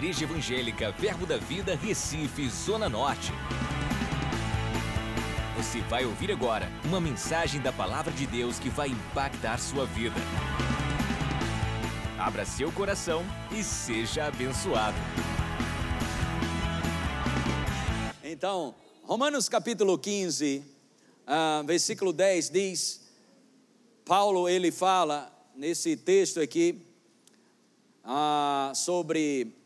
Igreja Evangélica Verbo da Vida, Recife, Zona Norte. Você vai ouvir agora uma mensagem da Palavra de Deus que vai impactar sua vida. Abra seu coração e seja abençoado. Então, Romanos capítulo 15, ah, versículo 10 diz: Paulo ele fala nesse texto aqui ah, sobre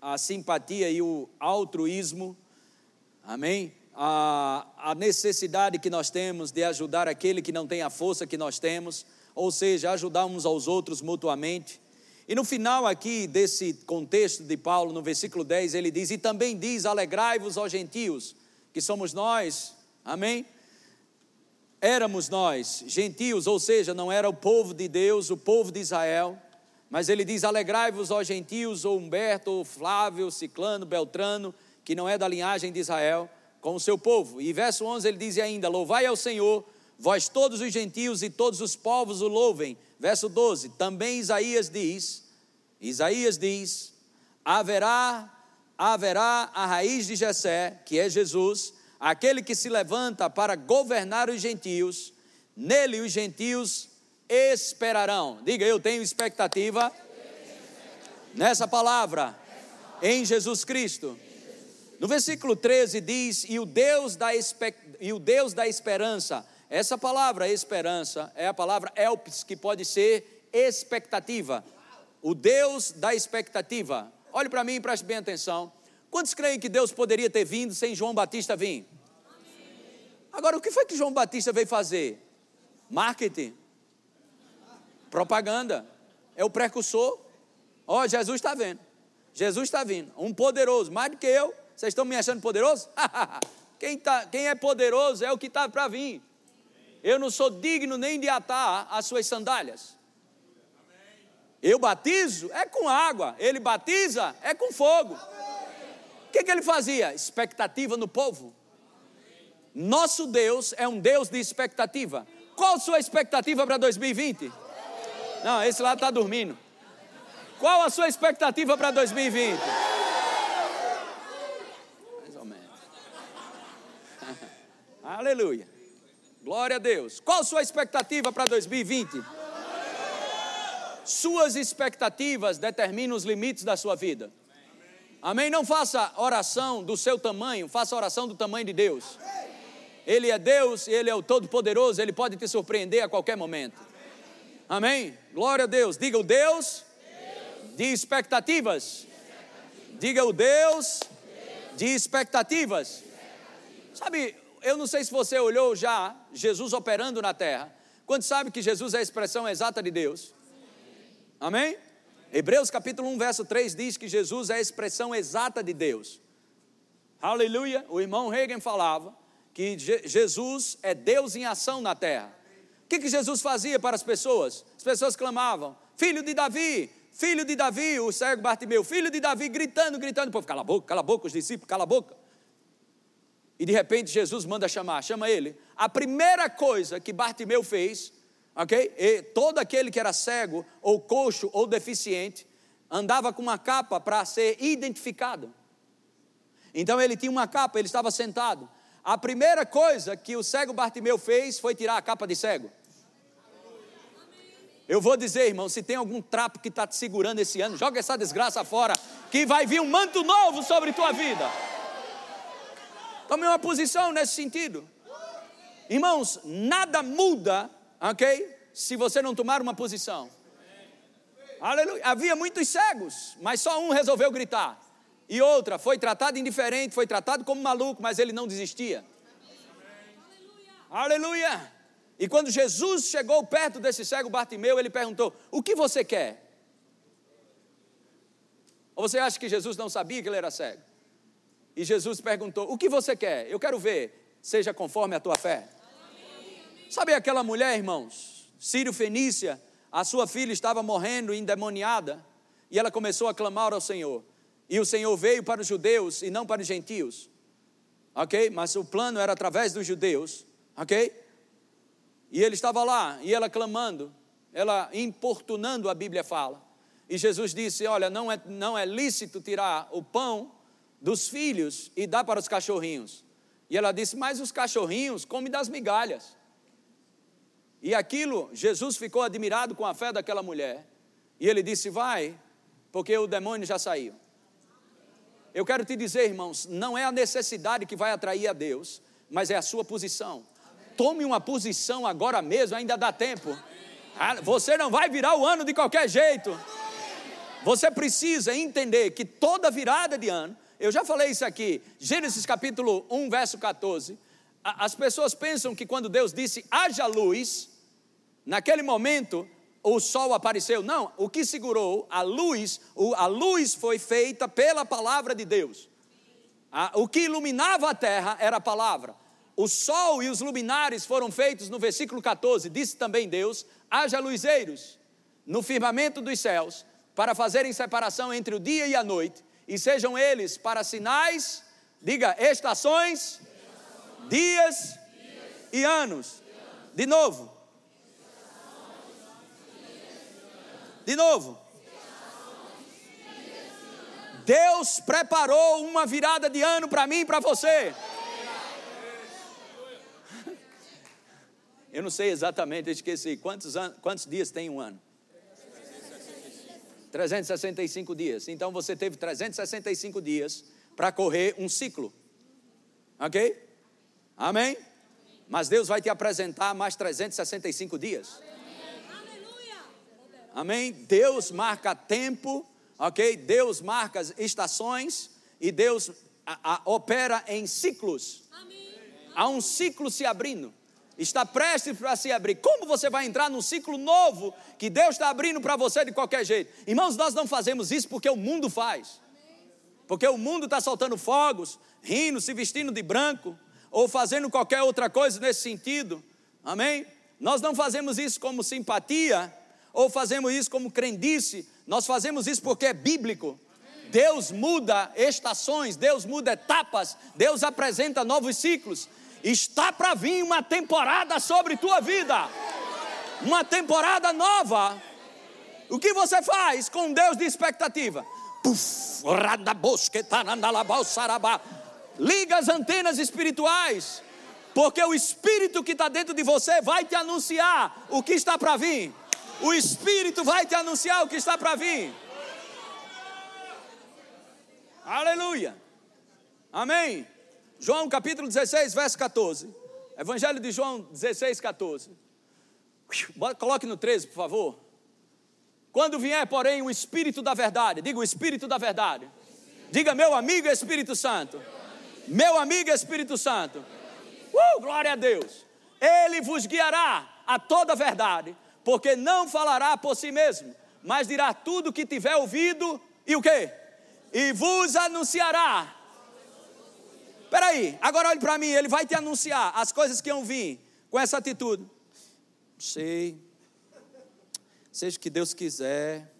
a simpatia e o altruísmo, amém? A, a necessidade que nós temos de ajudar aquele que não tem a força que nós temos, ou seja, ajudar uns aos outros mutuamente. E no final aqui desse contexto de Paulo, no versículo 10, ele diz: E também diz: Alegrai-vos, ó gentios, que somos nós, amém? Éramos nós, gentios, ou seja, não era o povo de Deus, o povo de Israel, mas ele diz: Alegrai-vos, ó gentios, ou Humberto, ou Flávio, Ciclano, Beltrano, que não é da linhagem de Israel, com o seu povo. E verso 11 ele diz ainda: Louvai ao Senhor, vós todos os gentios e todos os povos o louvem. Verso 12: Também Isaías diz: Isaías diz: Haverá, haverá a raiz de Jessé, que é Jesus, aquele que se levanta para governar os gentios. Nele os gentios esperarão. Diga, eu tenho expectativa nessa palavra, em Jesus Cristo. No versículo 13 diz: E o Deus da, e o Deus da esperança. Essa palavra esperança é a palavra elpis, que pode ser expectativa. O Deus da expectativa. Olhe para mim e preste bem atenção. Quantos creem que Deus poderia ter vindo sem João Batista vir? Agora, o que foi que João Batista veio fazer? Marketing propaganda, é o precursor. Ó, oh, Jesus está vendo, Jesus está vindo, um poderoso, mais do que eu. Vocês estão me achando poderoso? quem, tá, quem é poderoso é o que está para vir. Eu não sou digno nem de atar as suas sandálias. Eu batizo é com água, ele batiza é com fogo. O que, que ele fazia? Expectativa no povo. Nosso Deus é um Deus de expectativa. Qual sua expectativa para 2020? Não, esse lá está dormindo. Qual a sua expectativa para 2020? Mais ou menos. Aleluia. Glória a Deus. Qual a sua expectativa para 2020? Suas expectativas determinam os limites da sua vida. Amém? Não faça oração do seu tamanho, faça oração do tamanho de Deus. Ele é Deus, Ele é o Todo-Poderoso, Ele pode te surpreender a qualquer momento. Amém? Glória a Deus. Diga o Deus, Deus. de expectativas. Diga o Deus, Deus. de expectativas. Sabe, eu não sei se você olhou já Jesus operando na terra. Quando sabe que Jesus é a expressão exata de Deus? Amém? Hebreus capítulo 1, verso 3 diz que Jesus é a expressão exata de Deus. Aleluia. O irmão Reagan falava que Jesus é Deus em ação na terra que, que Jesus fazia para as pessoas? As pessoas clamavam: Filho de Davi, filho de Davi, o cego Bartimeu, filho de Davi, gritando, gritando. O povo, cala a boca, cala a boca, os discípulos, cala a boca. E de repente Jesus manda chamar, chama ele. A primeira coisa que Bartimeu fez, ok? E todo aquele que era cego, ou coxo, ou deficiente, andava com uma capa para ser identificado. Então ele tinha uma capa, ele estava sentado. A primeira coisa que o cego Bartimeu fez foi tirar a capa de cego. Eu vou dizer, irmão, se tem algum trapo que está te segurando esse ano, joga essa desgraça fora, que vai vir um manto novo sobre tua vida. Tome uma posição nesse sentido. Irmãos, nada muda, ok? Se você não tomar uma posição. Aleluia. Havia muitos cegos, mas só um resolveu gritar. E outra foi tratado indiferente, foi tratado como maluco, mas ele não desistia. Aleluia. Aleluia. E quando Jesus chegou perto desse cego Bartimeu, ele perguntou: O que você quer? Ou você acha que Jesus não sabia que ele era cego? E Jesus perguntou: O que você quer? Eu quero ver, seja conforme a tua fé. Sabe aquela mulher, irmãos? Sírio Fenícia, a sua filha estava morrendo endemoniada, e ela começou a clamar ao Senhor. E o Senhor veio para os judeus e não para os gentios. Ok? Mas o plano era através dos judeus. Ok? E ele estava lá, e ela clamando, ela importunando, a Bíblia fala. e Jesus disse: Olha, não é, não é lícito tirar o pão dos filhos e dar para os cachorrinhos. E ela disse: Mas os cachorrinhos comem das migalhas. E aquilo, Jesus ficou admirado com a fé daquela mulher. E ele disse: Vai, porque o demônio já saiu. Eu quero te dizer, irmãos, não é a necessidade que vai atrair a Deus, mas é a sua posição. Tome uma posição agora mesmo, ainda dá tempo. Ah, você não vai virar o ano de qualquer jeito. Você precisa entender que toda virada de ano, eu já falei isso aqui, Gênesis capítulo 1, verso 14. As pessoas pensam que quando Deus disse haja luz, naquele momento o sol apareceu. Não, o que segurou a luz, a luz foi feita pela palavra de Deus. O que iluminava a terra era a palavra. O sol e os luminares foram feitos no versículo 14. Disse também Deus: haja luzeiros no firmamento dos céus para fazerem separação entre o dia e a noite, e sejam eles para sinais, diga, estações, dias e anos. De novo. De novo. Deus preparou uma virada de ano para mim e para você. Eu não sei exatamente, eu esqueci. Quantos, anos, quantos dias tem um ano? 365 dias. Então você teve 365 dias para correr um ciclo. Ok? Amém? Mas Deus vai te apresentar mais 365 dias. Amém? Deus marca tempo, ok? Deus marca estações e Deus a, a, opera em ciclos. Há um ciclo se abrindo está prestes para se abrir. Como você vai entrar num ciclo novo que Deus está abrindo para você de qualquer jeito? Irmãos, nós não fazemos isso porque o mundo faz. Porque o mundo está soltando fogos, rindo, se vestindo de branco, ou fazendo qualquer outra coisa nesse sentido. Amém? Nós não fazemos isso como simpatia, ou fazemos isso como crendice, nós fazemos isso porque é bíblico. Deus muda estações, Deus muda etapas, Deus apresenta novos ciclos. Está para vir uma temporada sobre tua vida, uma temporada nova. O que você faz com Deus de expectativa? Puf, Liga as antenas espirituais, porque o Espírito que está dentro de você vai te anunciar o que está para vir. O Espírito vai te anunciar o que está para vir. Aleluia. Amém. João capítulo 16, verso 14. Evangelho de João 16, 14. Coloque no 13, por favor. Quando vier, porém, o Espírito da verdade, diga o Espírito da verdade. Diga, meu amigo Espírito Santo. Meu amigo Espírito Santo. Uh, glória a Deus. Ele vos guiará a toda a verdade, porque não falará por si mesmo, mas dirá tudo o que tiver ouvido e o quê? E vos anunciará Espera aí, agora olhe para mim, ele vai te anunciar as coisas que vão vir com essa atitude. Sei, seja o que Deus quiser,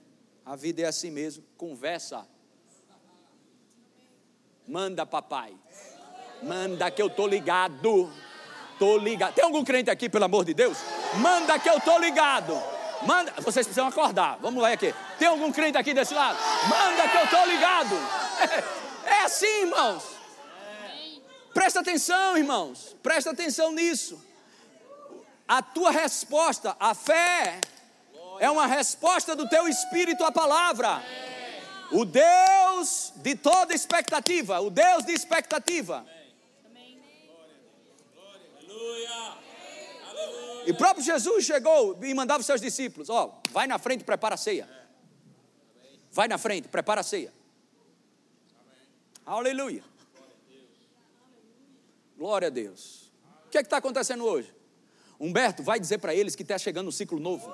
a vida é assim mesmo. Conversa. Manda, papai. Manda que eu tô ligado. Tô ligado. Tem algum crente aqui, pelo amor de Deus? Manda que eu tô ligado. Manda, vocês precisam acordar. Vamos lá aqui. Tem algum crente aqui desse lado? Manda que eu tô ligado. É, é assim, irmãos. Presta atenção, irmãos, presta atenção nisso. A tua resposta, a fé, é uma resposta do teu espírito à palavra. O Deus de toda expectativa, o Deus de expectativa. E próprio Jesus chegou e mandava os seus discípulos: Ó, oh, vai na frente, prepara a ceia. Vai na frente, prepara a ceia. Aleluia. Glória a Deus. O que é que está acontecendo hoje? Humberto vai dizer para eles que está chegando um ciclo novo.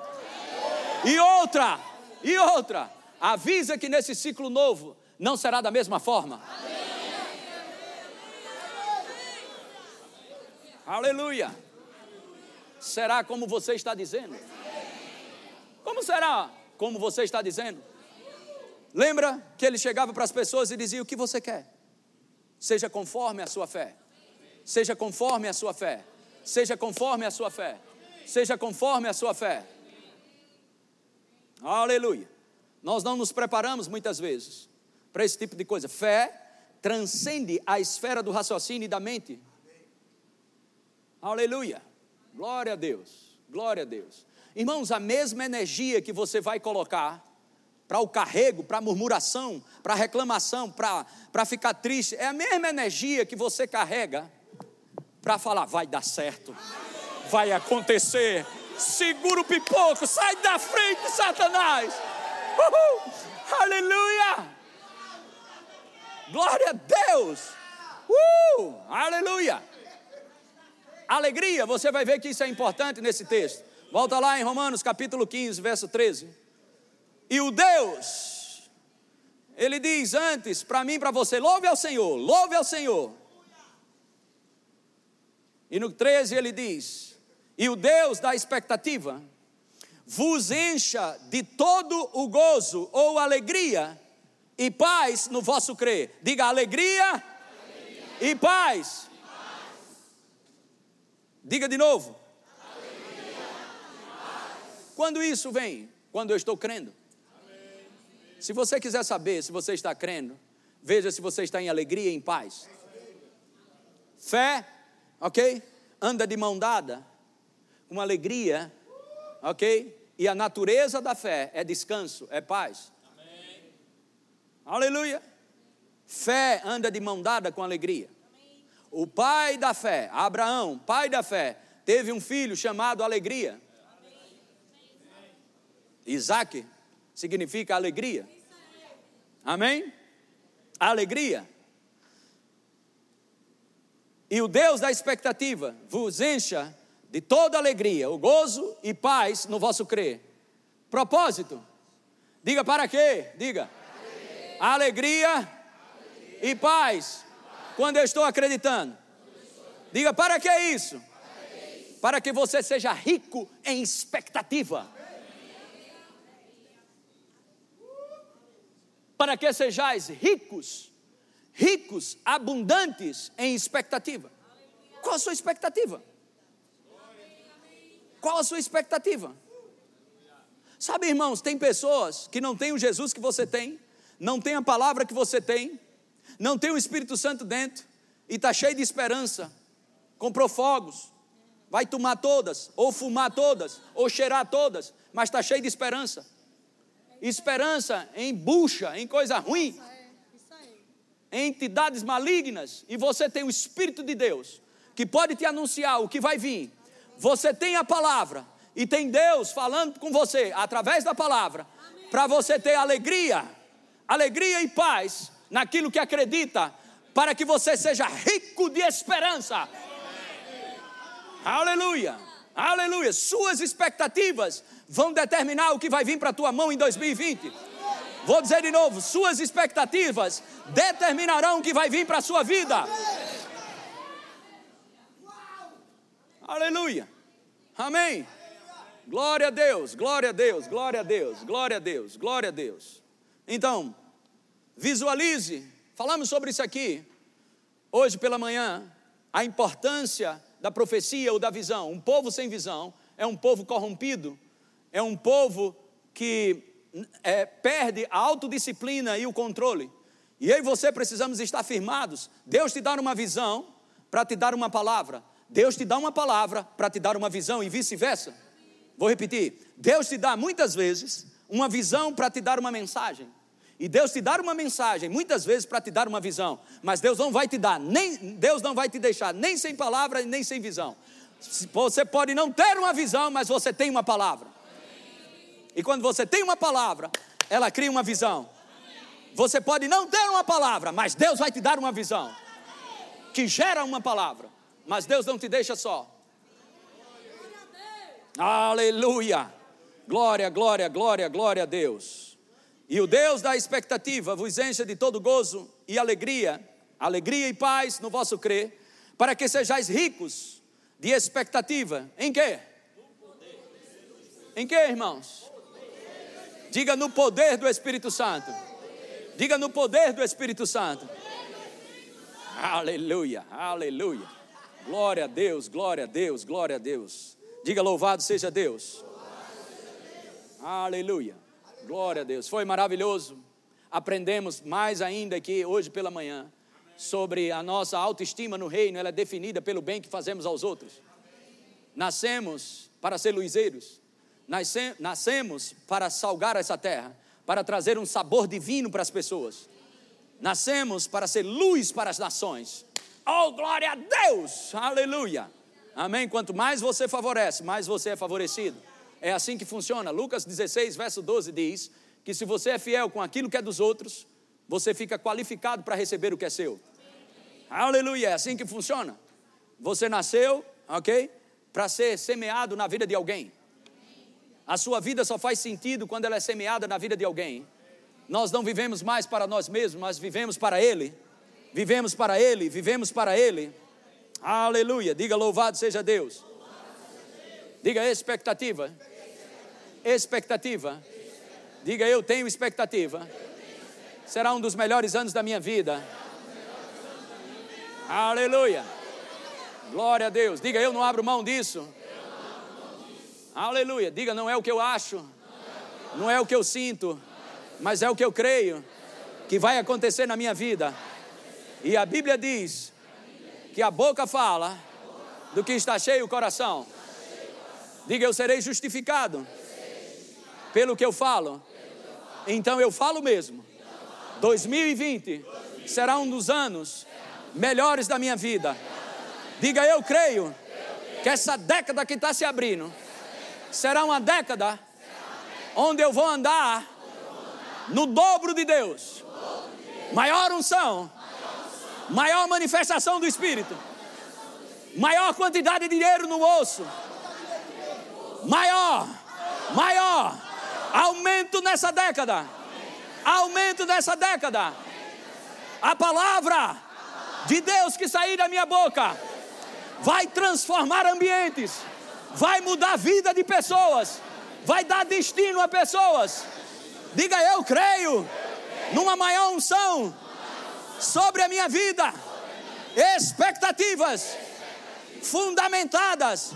E outra, e outra, avisa que nesse ciclo novo não será da mesma forma. Aleluia. Será como você está dizendo? Como será como você está dizendo? Lembra que ele chegava para as pessoas e dizia: O que você quer? Seja conforme a sua fé. Seja conforme a sua fé. Seja conforme a sua fé. Seja conforme a sua fé. Aleluia. Nós não nos preparamos muitas vezes para esse tipo de coisa. Fé transcende a esfera do raciocínio e da mente. Aleluia. Glória a Deus. Glória a Deus. Irmãos, a mesma energia que você vai colocar para o carrego, para a murmuração, para a reclamação, para ficar triste, é a mesma energia que você carrega para falar: vai dar certo, vai acontecer, segura o pipoco, sai da frente, Satanás. Uhul. Aleluia! Glória a Deus! Uh! Aleluia! Alegria, você vai ver que isso é importante nesse texto. Volta lá em Romanos capítulo 15, verso 13. E o Deus, ele diz antes para mim e para você: louve ao Senhor, louve ao Senhor. E no 13 ele diz: E o Deus da expectativa vos encha de todo o gozo ou alegria e paz no vosso crer. Diga alegria, alegria. E, paz. Diga de novo. Quando isso vem? Quando eu estou crendo. Se você quiser saber se você está crendo, veja se você está em alegria e em paz. Fé, ok? Anda de mão dada, com alegria, ok? E a natureza da fé é descanso, é paz. Amém. Aleluia. Fé anda de mão dada com alegria. Amém. O pai da fé, Abraão, pai da fé, teve um filho chamado Alegria. Amém. Isaac significa alegria. Amém? Alegria. E o Deus da expectativa vos encha de toda alegria, o gozo e paz no vosso crer. Propósito. Diga para quê? Diga. Alegria, alegria, e paz. Quando eu estou acreditando. Diga para que isso? Para que você seja rico em expectativa. Para que sejais ricos, ricos, abundantes em expectativa. Qual a sua expectativa? Qual a sua expectativa? Sabe, irmãos, tem pessoas que não têm o Jesus que você tem, não tem a palavra que você tem, não tem o Espírito Santo dentro e está cheio de esperança. Comprou fogos, vai tomar todas, ou fumar todas, ou cheirar todas, mas está cheio de esperança. Esperança em bucha, em coisa ruim, entidades malignas, e você tem o Espírito de Deus que pode te anunciar o que vai vir, você tem a palavra e tem Deus falando com você através da palavra, para você ter alegria, alegria e paz naquilo que acredita, para que você seja rico de esperança. Aleluia, aleluia. Suas expectativas vão determinar o que vai vir para a tua mão em 2020. Vou dizer de novo: suas expectativas determinarão o que vai vir para a sua vida. Aleluia. Amém. Glória a Deus, glória a Deus, glória a Deus, glória a Deus, glória a Deus. Então, visualize, falamos sobre isso aqui hoje pela manhã, a importância da profecia ou da visão. Um povo sem visão é um povo corrompido, é um povo que é, perde a autodisciplina e o controle. E eu e você precisamos estar firmados. Deus te dá uma visão para te dar uma palavra. Deus te dá uma palavra para te dar uma visão e vice-versa. Vou repetir: Deus te dá muitas vezes uma visão para te dar uma mensagem. E Deus te dá uma mensagem muitas vezes para te dar uma visão, mas Deus não vai te dar nem Deus não vai te deixar nem sem palavra nem sem visão. Você pode não ter uma visão, mas você tem uma palavra. E quando você tem uma palavra, ela cria uma visão. Você pode não ter uma palavra, mas Deus vai te dar uma visão que gera uma palavra. Mas Deus não te deixa só. Aleluia! Glória, glória, glória, glória a Deus. E o Deus da expectativa vos encha de todo gozo e alegria, alegria e paz no vosso crer, para que sejais ricos de expectativa. Em quê? Em quê, irmãos? Diga no poder do Espírito Santo. Diga no poder do Espírito Santo. Aleluia, aleluia. Glória a Deus, glória a Deus, glória a Deus. Diga louvado seja Deus. Aleluia. Glória a Deus. Foi maravilhoso. Aprendemos mais ainda aqui hoje pela manhã sobre a nossa autoestima no reino, ela é definida pelo bem que fazemos aos outros. Nascemos para ser luizeiros, nascemos para salgar essa terra, para trazer um sabor divino para as pessoas. Nascemos para ser luz para as nações. Oh, glória a Deus! Aleluia! Amém? Quanto mais você favorece, mais você é favorecido. É assim que funciona. Lucas 16, verso 12 diz que se você é fiel com aquilo que é dos outros, você fica qualificado para receber o que é seu. Aleluia! É assim que funciona. Você nasceu, ok? Para ser semeado na vida de alguém. A sua vida só faz sentido quando ela é semeada na vida de alguém. Nós não vivemos mais para nós mesmos, mas vivemos para Ele. Vivemos para Ele, vivemos para Ele. Aleluia. Diga louvado seja Deus. Diga expectativa. Expectativa. Diga eu tenho expectativa. Será um dos melhores anos da minha vida. Aleluia. Glória a Deus. Diga eu não abro mão disso. Aleluia. Diga não é o que eu acho. Não é o que eu sinto, mas é o que eu creio que vai acontecer na minha vida. E a Bíblia diz que a boca fala do que está cheio o coração. Diga, eu serei justificado pelo que eu falo. Então eu falo mesmo. 2020 será um dos anos melhores da minha vida. Diga, eu creio que essa década que está se abrindo será uma década onde eu vou andar no dobro de Deus. Maior unção maior manifestação do Espírito, maior quantidade de dinheiro no osso, maior, maior, aumento nessa década, aumento nessa década. A palavra de Deus que sair da minha boca vai transformar ambientes, vai mudar a vida de pessoas, vai dar destino a pessoas. Diga eu creio numa maior unção sobre a minha vida, expectativas fundamentadas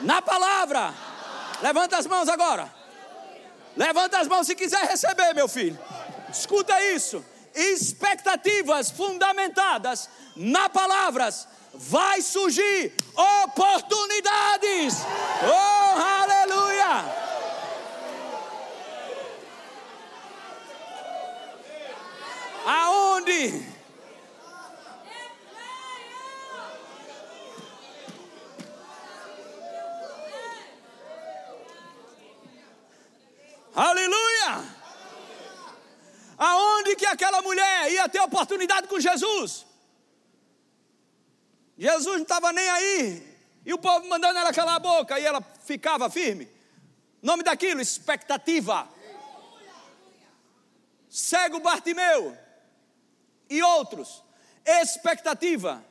na palavra. Levanta as mãos agora. Levanta as mãos se quiser receber, meu filho. Escuta isso. Expectativas fundamentadas na palavras. Vai surgir oportunidades. Oh, aleluia! Aonde? Aleluia! Aonde que aquela mulher ia ter oportunidade com Jesus? Jesus não estava nem aí. E o povo mandando ela calar a boca e ela ficava firme. Nome daquilo, expectativa. Cego Bartimeu e outros. Expectativa.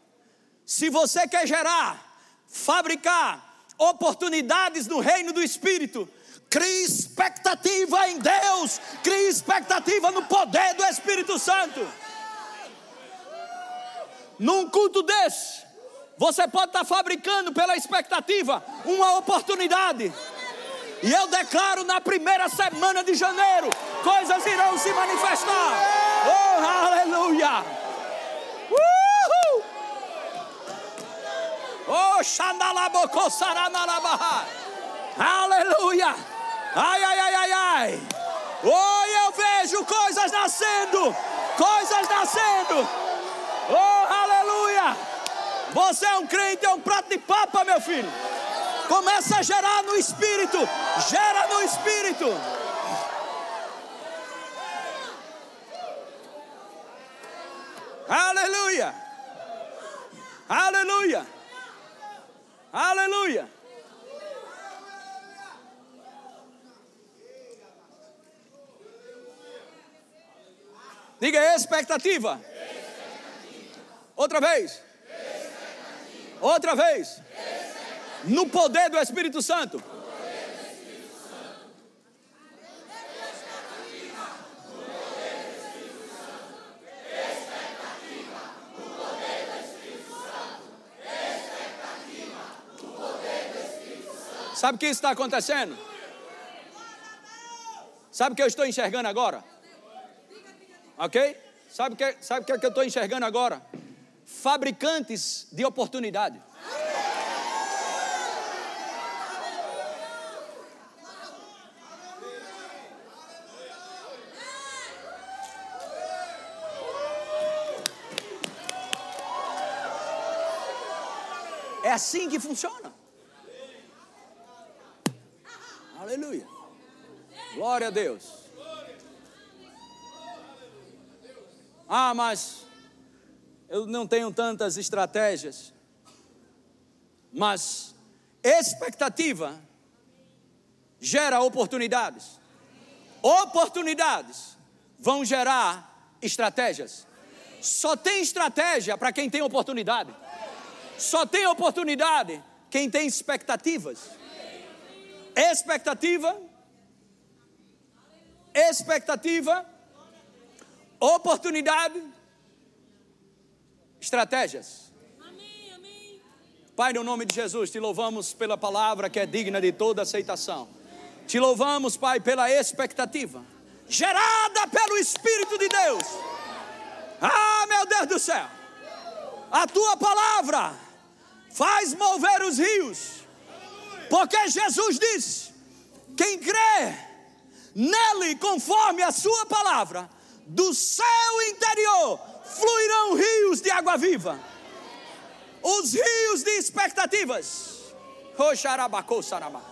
Se você quer gerar, fabricar oportunidades no reino do Espírito, crie expectativa em Deus, crie expectativa no poder do Espírito Santo. Num culto desse, você pode estar fabricando pela expectativa uma oportunidade. E eu declaro na primeira semana de janeiro: coisas irão se manifestar. Oh, aleluia! Uhul! Oh, xandalabocosaramalabahá! Aleluia! Ai, ai, ai, ai, ai! Oh, eu vejo coisas nascendo! Coisas nascendo! Oh, aleluia! Você é um crente, é um prato de papa, meu filho! Começa a gerar no espírito. Gera no espírito. Aleluia. Aleluia. Aleluia. Diga expectativa. expectativa. Outra vez. Expectativa. Outra vez no poder do Espírito Santo. Sabe o que está acontecendo? Sabe o que eu estou enxergando agora? Ok? Sabe o que, sabe que, é que eu estou enxergando agora? Fabricantes de oportunidade. É assim que funciona. Aleluia. Glória a Deus. Ah, mas eu não tenho tantas estratégias. Mas expectativa gera oportunidades. Oportunidades vão gerar estratégias. Só tem estratégia para quem tem oportunidade. Só tem oportunidade quem tem expectativas. Expectativa. Expectativa. Oportunidade. Estratégias. Pai, no nome de Jesus, te louvamos pela palavra que é digna de toda aceitação. Te louvamos, Pai, pela expectativa gerada pelo Espírito de Deus. Ah, meu Deus do céu. A tua palavra faz mover os rios. Porque Jesus disse: quem crê nele conforme a sua palavra, do seu interior fluirão rios de água viva. Os rios de expectativas.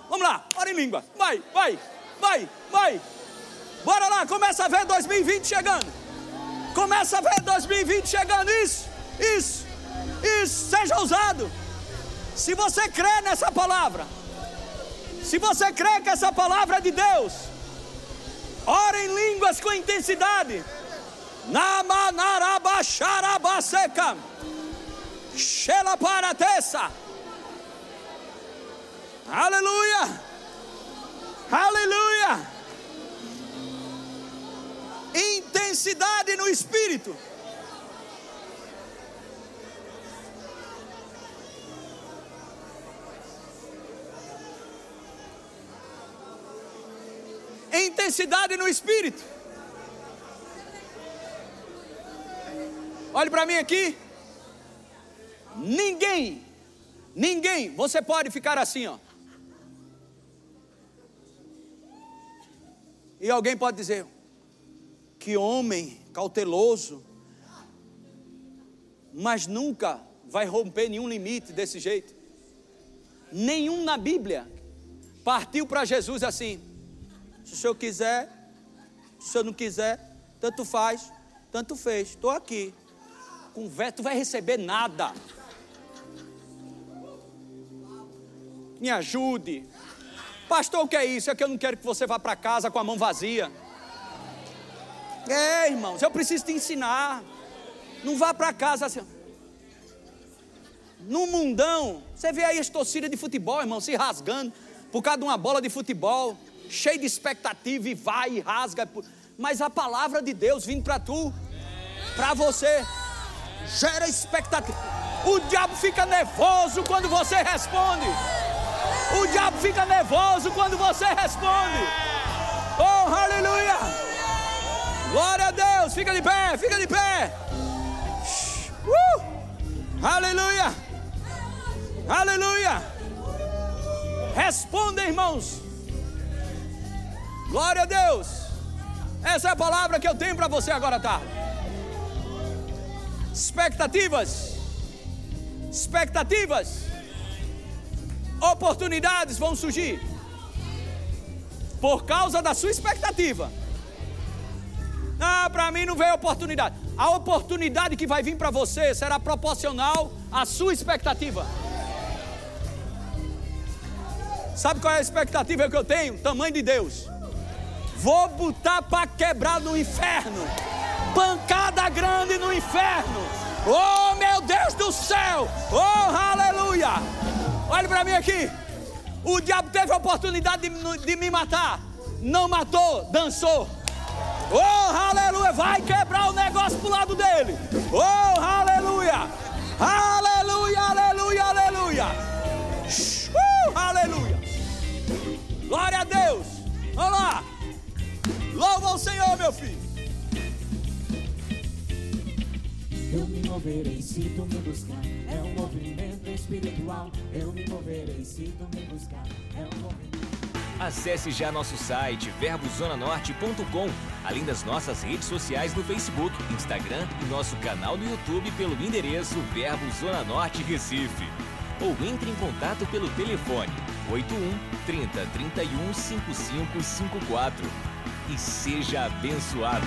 Vamos lá, ora em língua. Vai, vai, vai, vai. Bora lá, começa a ver 2020 chegando. Começa a ver 2020 chegando. Isso, isso, isso. Seja ousado. Se você crê nessa palavra, se você crê que essa palavra é de Deus, ora em línguas com intensidade. Namanarabaxarabaseca. Shela paratessa. Aleluia. Aleluia. Intensidade no espírito. Intensidade no espírito. Olhe para mim aqui. Ninguém, ninguém, você pode ficar assim, ó. E alguém pode dizer: que homem cauteloso, mas nunca vai romper nenhum limite desse jeito. Nenhum na Bíblia partiu para Jesus assim. Se o senhor quiser, se o senhor não quiser, tanto faz, tanto fez. Estou aqui. Conversa, tu vai receber nada. Me ajude. Pastor, o que é isso? É que eu não quero que você vá para casa com a mão vazia. É, irmãos, eu preciso te ensinar. Não vá para casa assim. No mundão, você vê aí as torcidas de futebol, irmão, se rasgando por causa de uma bola de futebol cheio de expectativa e vai e rasga. Mas a palavra de Deus vindo para tu, para você, gera expectativa. O diabo fica nervoso quando você responde. O diabo fica nervoso quando você responde. Oh, aleluia! Glória a Deus! Fica de pé, fica de pé. Uh! Aleluia! Aleluia! Responda, irmãos. Glória a Deus. Essa é a palavra que eu tenho para você agora à tarde. Expectativas. Expectativas. Oportunidades vão surgir. Por causa da sua expectativa. Ah, para mim não veio oportunidade. A oportunidade que vai vir para você será proporcional à sua expectativa. Sabe qual é a expectativa que eu tenho? Tamanho de Deus. Vou botar para quebrar no inferno. Pancada grande no inferno. Oh, meu Deus do céu. Oh, aleluia. Olha para mim aqui. O diabo teve a oportunidade de, de me matar. Não matou, dançou. Oh, aleluia. Vai quebrar o negócio pro lado dele. Oh, aleluia. Aleluia, aleluia, aleluia. Uh, aleluia. Glória a Deus. Vamos lá. Senhor, meu filho. Eu me moverei se tu me buscar. É um movimento espiritual. Eu me moverei se tu me buscar. É um movimento. Acesse já nosso site verbozonanorte.com, além das nossas redes sociais no Facebook, Instagram e nosso canal no YouTube pelo endereço Verbo Zona Norte Recife. Ou entre em contato pelo telefone 81 30 31 5554 e seja abençoado.